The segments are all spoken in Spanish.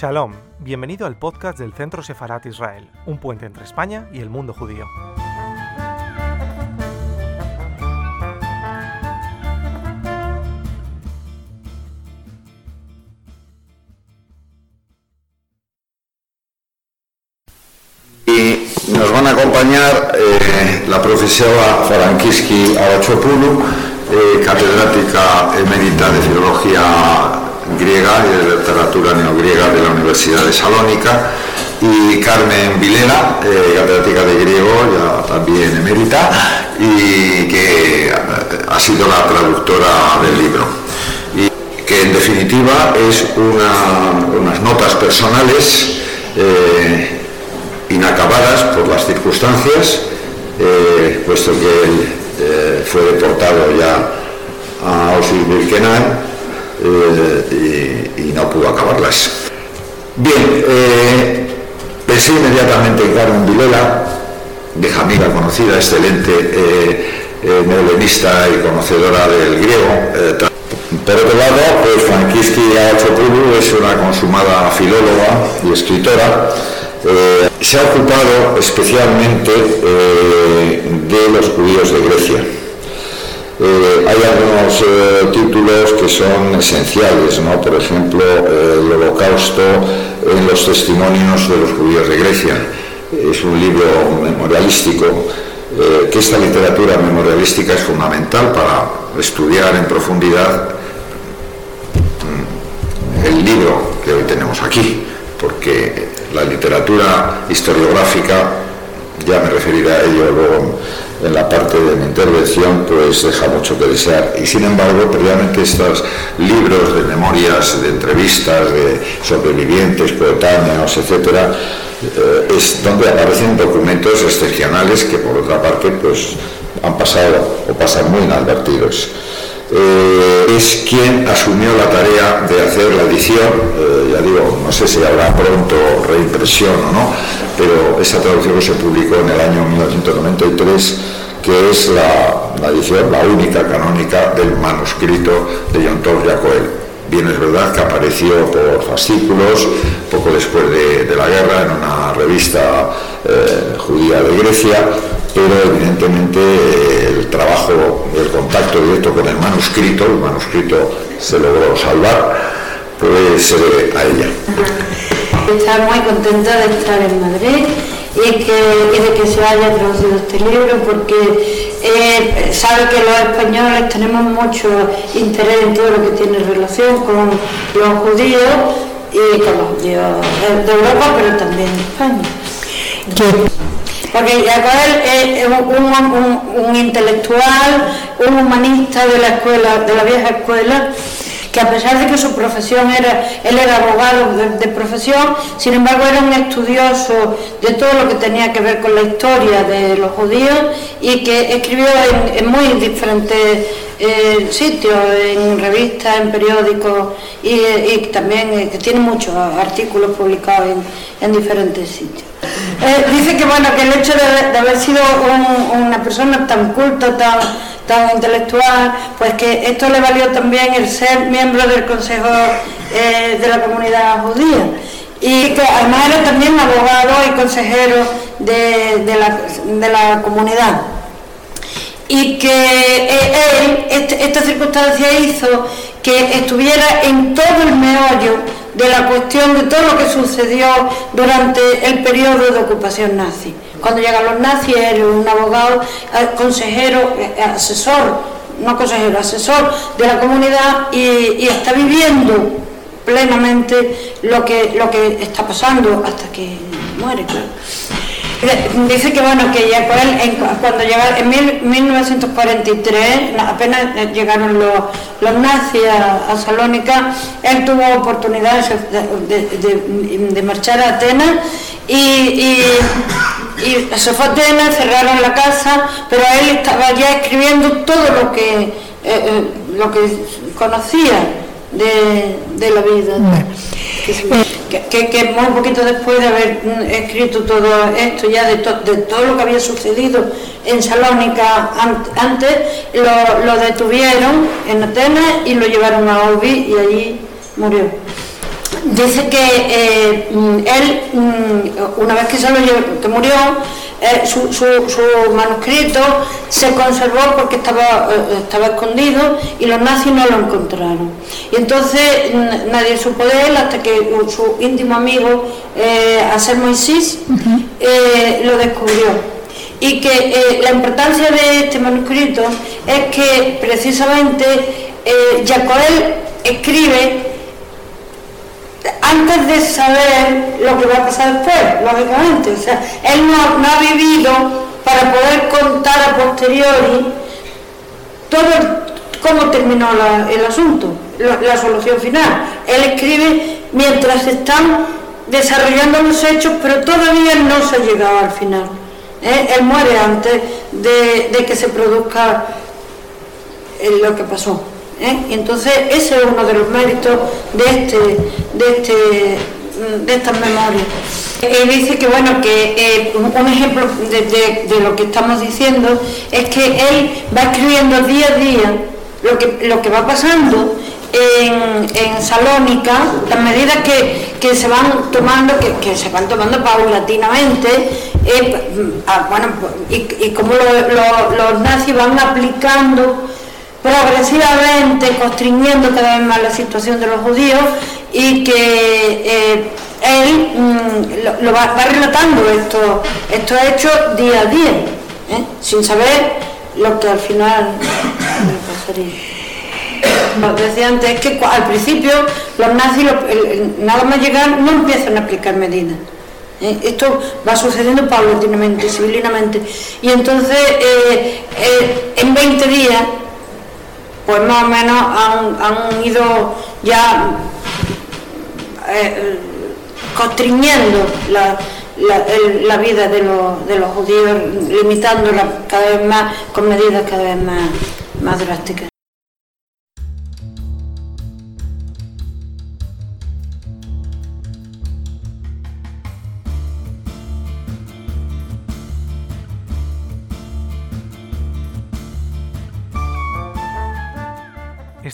Shalom, bienvenido al podcast del Centro Sefarat Israel, un puente entre España y el mundo judío. Y nos van a acompañar eh, la profesora Farankiski Arachopulu, eh, catedrática emérita de Filología griega y de literatura neogriega de la Universidad de Salónica, y Carmen Vilena, eh, catedrática de griego, ya también emérita, y que ha sido la traductora del libro. Y que en definitiva es una- unas notas personales eh, inacabadas por las circunstancias, eh, puesto que él eh, fue deportado ya a Auschwitz-Birkenau eh, y, no pudo acabarlas. Bien, eh, pensé inmediatamente en Carmen Vilela, vieja amiga conocida, excelente eh, eh, neolenista y conocedora del griego. por otro lado, pues Frankiski Achopulu es una consumada filóloga y escritora. se ha ocupado especialmente de los judíos de Grecia. Eh, hay algunos eh, títulos que son esenciales, ¿no? por ejemplo, eh, el holocausto en los testimonios de los judíos de Grecia. Es un libro memorialístico, eh, que esta literatura memorialística es fundamental para estudiar en profundidad mm, el libro que hoy tenemos aquí, porque la literatura historiográfica ya me referiré a ello luego en la parte de mi intervención, pues deja mucho que desear. Y sin embargo, previamente estos libros de memorias, de entrevistas, de sobrevivientes, coetáneos, etcétera, eh, es donde aparecen documentos excepcionales que por otra parte pues han pasado o pasan muy inadvertidos. Eh, es quien asumió la tarea de hacer la edición, eh, ya digo, no sé si habrá pronto reimpresión o no, pero esa traducción se publicó en el año 1993, que es la, edición, la única canónica del manuscrito de John Tov Jacoel. Bien, es verdad que apareció por fascículos poco después de, de la guerra en una revista eh, judía de Grecia, pero evidentemente eh, el trabajo, el contacto directo con el manuscrito, el manuscrito se logró salvar, pues se debe a ella. Estar muy contenta de estar en Madrid y, que, y de que se haya traducido este libro porque eh, sabe que los españoles tenemos mucho interés en todo lo que tiene relación con los judíos y con los judíos de, de Europa, pero también de España. Porque Jacob es un, intelectual, un humanista de la escuela, de la vieja escuela, que a pesar de que su profesión era, él era abogado de, profesión, sin embargo era un estudioso de todo lo que tenía que ver con la historia de los judíos y que escribió en muy diferentes eh, sitios, en revistas, en periódicos y, también eh, que tiene muchos artículos publicados en, en diferentes sitios. Eh, dice que bueno que el hecho de, haber sido un- una persona tan culta, tan, tan intelectual, pues que esto le valió también el ser miembro del Consejo eh, de la Comunidad Judía. Y que además era también abogado y consejero de, de la, de la comunidad y que eh, él, este- esta circunstancia hizo que estuviera en todo el meollo de la cuestión de todo lo que sucedió durante el periodo de ocupación nazi. Cuando llegan los nazis, era un abogado, eh, consejero, eh, asesor, no consejero, asesor de la comunidad y, y está viviendo plenamente lo que, lo que está pasando hasta que muere, claro. Dice que bueno, que ya en- cuando llegaron, en mil- 1943, na- apenas eh, llegaron los, los nazis a, Salónica, él tuvo oportunidad de, marchar a Atenas y, y- se fue a Atenas, cerraron la casa, pero él estaba ya escribiendo todo lo que, eh, eh, lo que conocía de, de la vida. Que, muy poquito después de haber mm, escrito todo esto, ya de, to- de todo lo que había sucedido en Salónica an- antes, lo, detuvieron en Atenas y lo llevaron a Olbi y allí murió. dice que eh, mm, él, mm, una vez que, se lo que murió, eh, su, su, manuscrito se conservó porque estaba, eh, estaba escondido y los nazis no lo encontraron. Y entonces nadie supo de él hasta que su íntimo amigo, eh, Aser Moisés, lo descubrió y que la importancia de este manuscrito es que precisamente eh, Jacoel escribe antes de saber lo que va a pasar después, lógicamente. O sea, él no, ha vivido para poder contar a posteriori todo cómo terminó el asunto, la, solución final. Él escribe mientras están desarrollando los hechos, pero todavía no se ha llegado al final. ¿eh? Él muere antes de, que se produzca eh, lo que pasó. ¿eh? Y entonces ese es uno de los méritos de, este, de, este, de estas memorias. Él dice que bueno, que eh, un ejemplo de, lo que estamos diciendo es que él va escribiendo día a día lo que, lo que va pasando en, en Salónica, las medidas que, se van tomando, que, se van tomando paulatinamente, eh, bueno, y, y cómo los nazis van aplicando progresivamente constriñendo cada vez más la situación de los judíos y que eh, él mm, lo, va, relatando esto, estos hechos día a día, ¿eh? sin saber lo que al final. Como decía antes, que al principio los nazis, nada más llegar, no empiezan a aplicar medidas. ¿eh? Esto va sucediendo paulatinamente, civilinamente. Y entonces, en 20 días, pues más o menos han, ido ya eh, constriñendo la, vida de los, de los judíos, limitándola cada vez más con medidas cada vez más, más drásticas.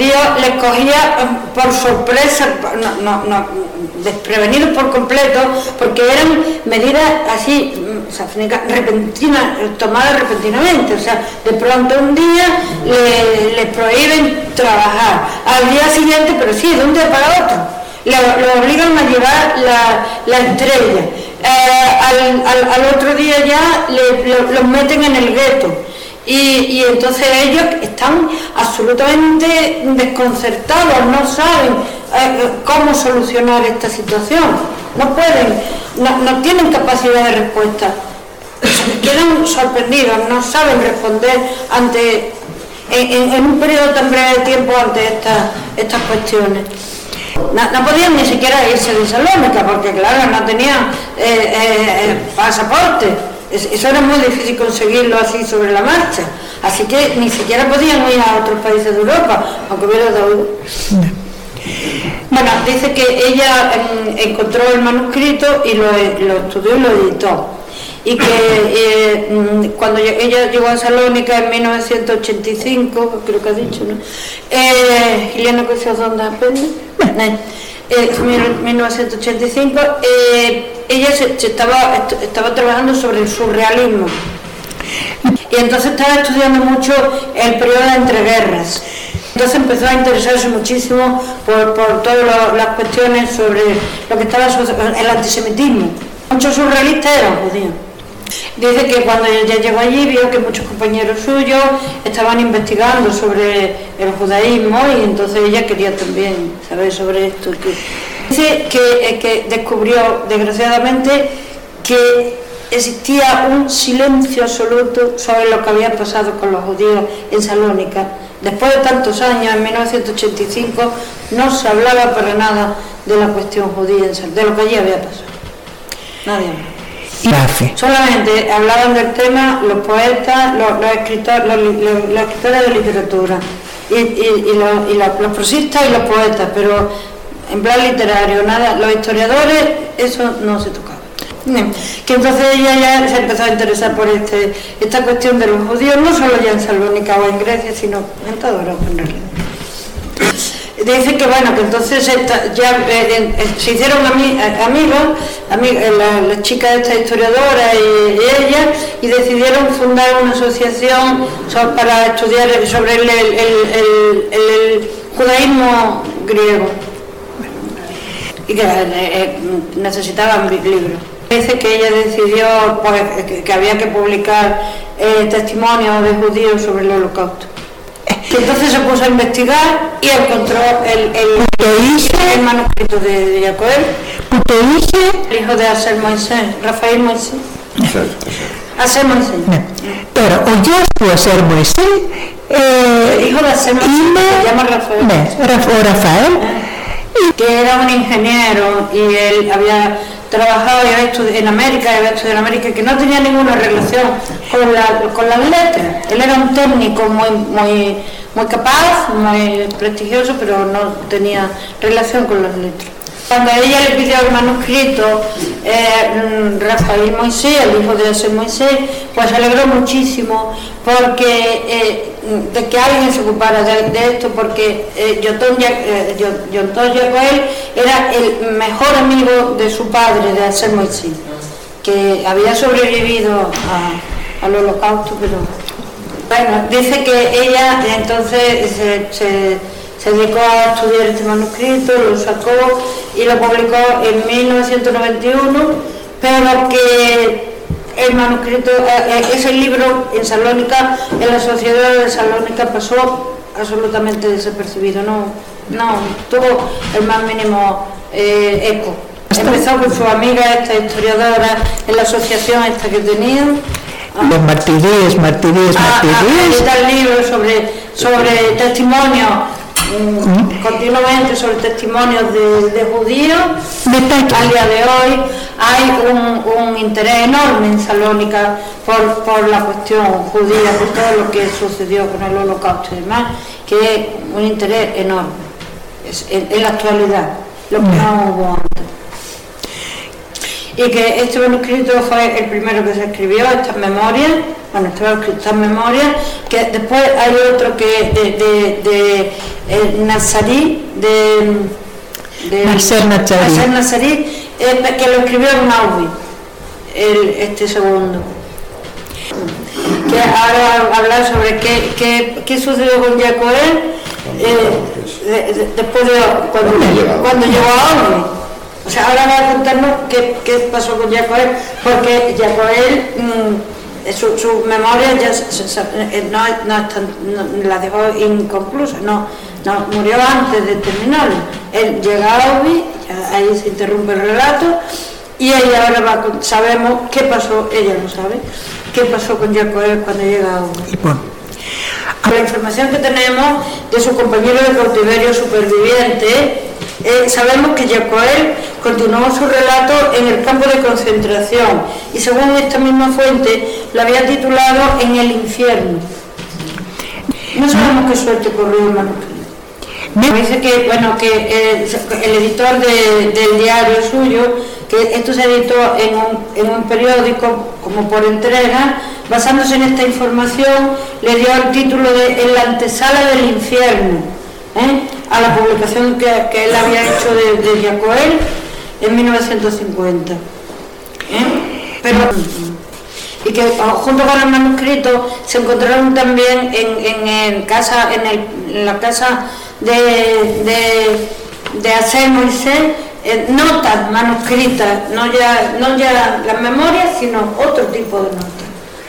Judíos les cogía eh, por sorpresa, no, no, desprevenidos por completo, porque eran medidas así, mm, repentinas, tomadas repentinamente. O sea, de pronto un día les prohíben trabajar, al día siguiente, pero sí, de un día para otro, lo, obligan a llevar la, estrella. Eh, al, otro día ya los meten en el gueto y, entonces ellos están absolutamente desconcertados, no saben eh, cómo solucionar esta situación, no pueden, no, tienen capacidad de respuesta, quedan sorprendidos, no saben responder ante en, un periodo tan breve de tiempo ante estas, estas cuestiones. No, podían ni siquiera irse de Salónica porque claro, no tenían eh, eh, pasaporte eso era muy difícil conseguirlo así sobre la marcha. Así que ni siquiera podían ir a otros países de Europa, aunque hubiera dado. Bueno, dice que ella em, encontró el manuscrito y lo, estudió y lo editó. Y que eh, mm, cuando ella llegó a Salónica en 1985, creo que ha dicho, ¿no? Eh, Giliano que se dónde aprende. 1985, eh, ella se, estaba, estaba trabajando sobre el surrealismo. Y entonces estaba estudiando mucho el periodo de entreguerras. Entonces empezó a interesarse muchísimo por, todas las cuestiones sobre lo que estaba el antisemitismo. Muchos surrealistas eran judíos. Dice que cuando ella llegó allí vio que muchos compañeros suyos estaban investigando sobre el judaísmo y entonces ella quería también saber sobre esto. Dice que, eh, que descubrió desgraciadamente que existía un silencio absoluto sobre lo que había pasado con los judíos en Salónica. Después de tantos años, en 1985, no se hablaba para nada de la cuestión judía, de lo que allí había pasado. Nadie más. Solamente hablaban del tema los poetas, los, los escritores, los, escritores de literatura, y, y- y los, y los- los prosistas y los poetas, pero en plan literario, nada, los historiadores, eso no se tocaba. Que entonces ella ya se empezó a interesar por este, esta cuestión de los judíos, no solo ya en Salónica o en Grecia, sino en toda Europa en realidad. Dice que bueno, que entonces ya eh, eh, se hicieron eh, amigos, ami- eh, la, la chica esta historiadora y, ella, y decidieron fundar una asociación so- para estudiar sobre el, judaísmo griego. Y que necesitaban libros. Dice que ella decidió pues, que, había que publicar testimonios de judíos sobre el holocausto que entonces se puso a investigar y encontró el, el, el manuscrito de, de Jacoel. El hijo de Hacer Moisés, Rafael Moisés. Hacer Moisés. No. Pero oyó a Hacer Moisés. El hijo de Hacer Moisés, se llama Rafael. Rafael. Ah, que era un ingeniero y él había trabajado había estudiado en América, había estudiado en América, que no tenía ninguna relación con la, con las letras. Él era un técnico muy muy capaz, muy prestigioso, pero no tenía relación con las letras. Cuando ella le pidió el manuscrito, eh, Rafael Moisés, el hijo de ese Moisés, pues se alegró muchísimo porque eh, de que alguien se ocupara de, esto, porque eh, Yotón eh, era el mejor amigo de su padre, de Aser Moisés, que había sobrevivido al holocausto, pero bueno, dice que ella entonces se, se- se dedicó a estudiar este manuscrito, lo sacó y lo publicó en 1991, pero que el manuscrito, eh, eh, ese libro en Salónica, en la sociedad de Salónica pasó absolutamente desapercibido, no, no tuvo el más mínimo eh, eco. Empezó con su amiga, esta historiadora, en la asociación esta que tenían, los martiríes, martiríes, ah, ah martiríes. El libro sobre, sobre testimonio, ¿Mm? Mm, continuamente sobre testimonios de, de judíos. Al día de hoy hay un, un interés enorme en Salónica por, por, la cuestión judía, por todo lo que sucedió con el holocausto y demás, que es un interés enorme. Es, en, en la actualidad, lo que no hubo y que este manuscrito fue el primero que se escribió, estas memorias, bueno, escrito estas memorias, que después hay otro que de, de, de eh, Nazarí, de, de Nasser Nazarí. Nasser Nazarí, eh, que lo escribió en Auschwitz, el, este segundo. Que ahora hablar sobre qué, qué, qué sucedió con Jacoel eh, de- de- después de cuando, cuando llegó a Auschwitz. Ahora va a contarnos qué, qué pasó con Jacoel, porque Jacoel, mmm, su memoria ya se, eh, no, no, no, las dejó inconclusas, no, no, murió antes de terminarlo. Él llega a Obi, ahí se interrumpe el relato, y ella ahora sabemos qué pasó, ella no sabe, qué pasó con Jacoel cuando llega a Obi. Bueno. La información que tenemos de su compañero de cautiverio superviviente, eh, sabemos que Jacoel continuó su relato en el campo de concentración y según esta misma fuente lo había titulado En el infierno. No sabemos qué suerte corrió el manuscrito. Me dice que, bueno, que el editor de- del diario suyo, que esto se editó en un, en un periódico como por entrega, basándose en esta información, le dio el título de En la antesala del infierno, ¿eh? a la publicación que, que él había hecho de, de Jacoel en 1950. ¿eh? Pero y que junto con el manuscrito se encontraron también en, en, casa, en, la casa de, de, de Moisés eh, notas manuscritas, no ya, no ya las memorias, sino otro tipo de notas,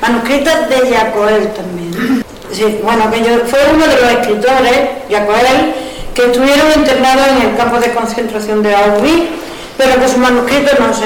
manuscritas de Jacoel también. Sí, bueno, que yo, fue uno de los escritores, Jacoel, que estuvieron internados en el campo de concentración de Auschwitz, pero que su manuscrito no se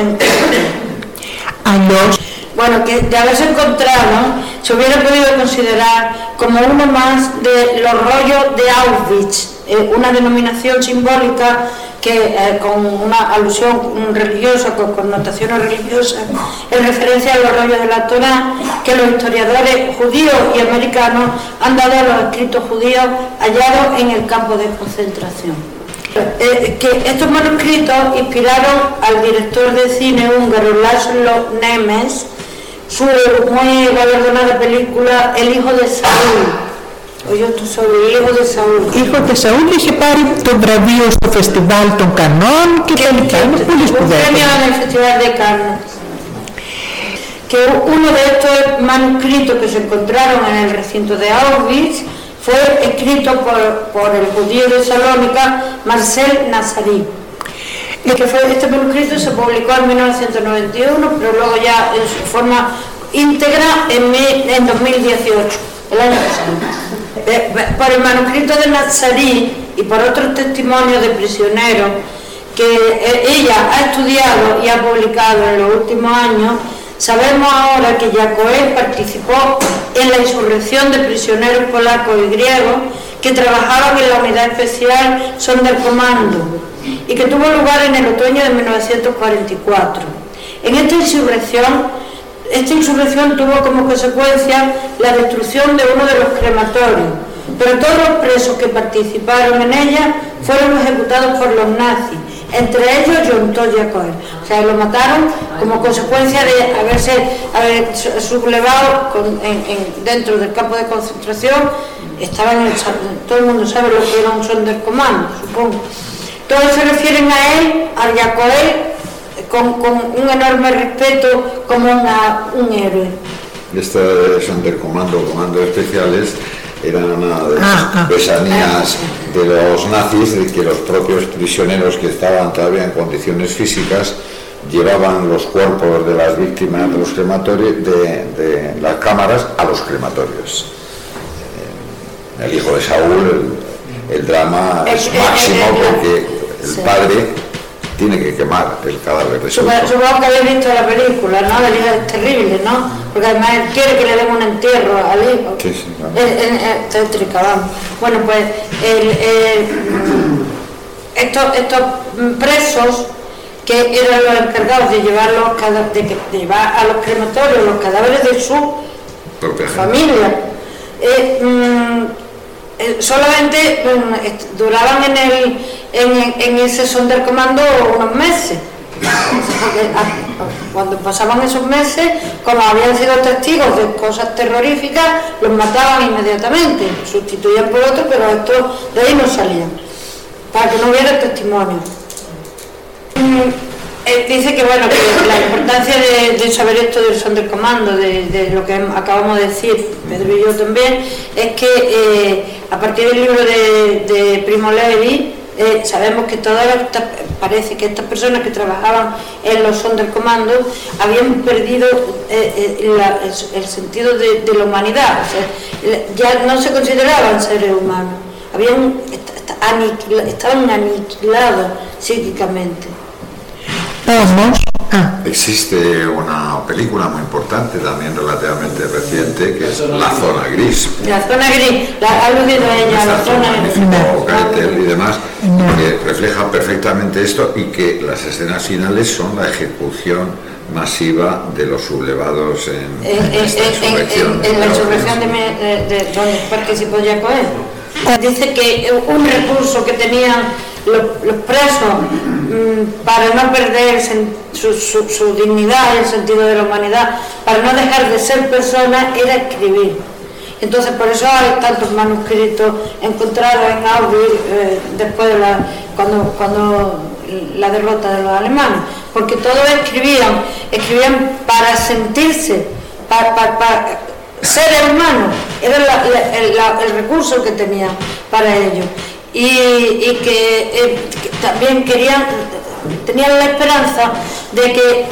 Bueno, que de haberse encontrado se hubiera podido considerar como uno más de los rollos de Auschwitz, eh, una denominación simbólica que eh, con una alusión religiosa, con connotaciones religiosas, en referencia a los rollos de la Torá, que los historiadores judíos y americanos han dado a los escritos judíos hallados en el campo de concentración. Eh, que estos manuscritos inspiraron al director de cine húngaro Laszlo Nemes su muy galardonada película El hijo de Saúl Oye, το Σαούλ, de Saúl. Hijo de Saúl είχε πάρει το βραβείο στο φεστιβάλ των Κανών και τα λοιπά. Είναι πολύ σπουδαίο. premio en el Festival de Cannes. Que uno de estos manuscritos que se encontraron en el recinto de Auschwitz fue escrito por, el judío de Salónica Marcel fue, este manuscrito se publicó en 1991, pero luego ya en su forma íntegra en, en 2018, el año pasado. Eh, por el manuscrito de Nazarí y por otros testimonios de prisioneros que eh, ella ha estudiado y ha publicado en los últimos años, sabemos ahora que Jacoé participó en la insurrección de prisioneros polacos y griegos que trabajaban en la unidad especial Sonderkommando y que tuvo lugar en el otoño de 1944. En esta insurrección esta insurrección tuvo como consecuencia la destrucción de uno de los crematorios, pero todos los presos que participaron en ella fueron ejecutados por los nazis, entre ellos y entonces O sea, lo mataron como consecuencia de haberse haber sublevado con, en, en, dentro del campo de concentración. Estaban, todo el mundo sabe lo que era un Sonderkommando, supongo. Todos se refieren a él, a Yacoel, con, con un enorme respeto como una, un héroe. Esta Sonderkommando, comando especiales, eran una de las ah, ah. pesanías de los nazis, de que los propios prisioneros que estaban todavía en condiciones físicas llevaban los cuerpos de las víctimas de los crematorios, de, las cámaras a los crematorios. Eh, el hijo de Saúl, el, drama es máximo porque el padre tiene que quemar el cadáver de su Supongo que habéis visto la película, ¿no? La hijo es terrible, ¿no? Porque además él quiere que le den un entierro al hijo. Sí, sí, es, tétrica, vamos. Bueno, pues estos, estos presos que eran los encargados de llevar, los, de, llevar a los crematorios los cadáveres de su familia, eh, mm, eh, solamente mm, duraban en, el, en, en ese sondercomando unos meses. Cuando pasaban esos meses, como habían sido testigos de cosas terroríficas, los mataban inmediatamente, sustituían por otros, pero estos de ahí no salían, para que no hubiera testimonio. Mm, eh, dice que bueno que la importancia de, saber esto del son del comando, de, lo que acabamos de decir, Pedro y yo también, es que eh, a partir del libro de, Primo Levi eh, sabemos que todas estas, parece que estas personas que trabajaban en los son del comando habían perdido el, sentido de, la humanidad, ya no se consideraban seres humanos, habían, estaban aniquilados psíquicamente. Ah. Existe una película muy importante, también relativamente reciente, que es La Zona Gris. La Zona Gris, la ha aludido ella, la Zona Gris. y demás, que refleja perfectamente esto y que las escenas finales son la ejecución masiva de los sublevados en, en, en, en la insurrección de, de, de, donde participó Jacob. Dice que un recurso que tenían los, presos, mm, para no perder su, dignidad y el sentido de la humanidad, para no dejar de ser personas, era escribir. Entonces, por eso hay tantos manuscritos encontrados en Auschwitz eh, después de la, cuando, cuando la derrota de los alemanes, porque todos escribían, escribían para sentirse, para, para, ser hermanos, era el recurso que tenían para ellos y, que, eh, también querían, tenían la esperanza de que eh,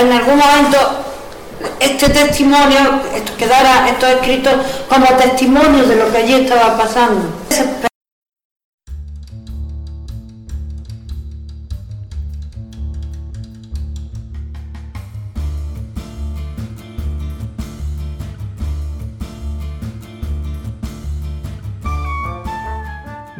en algún momento este testimonio quedara, esto escrito como testimonio de lo que allí estaba pasando.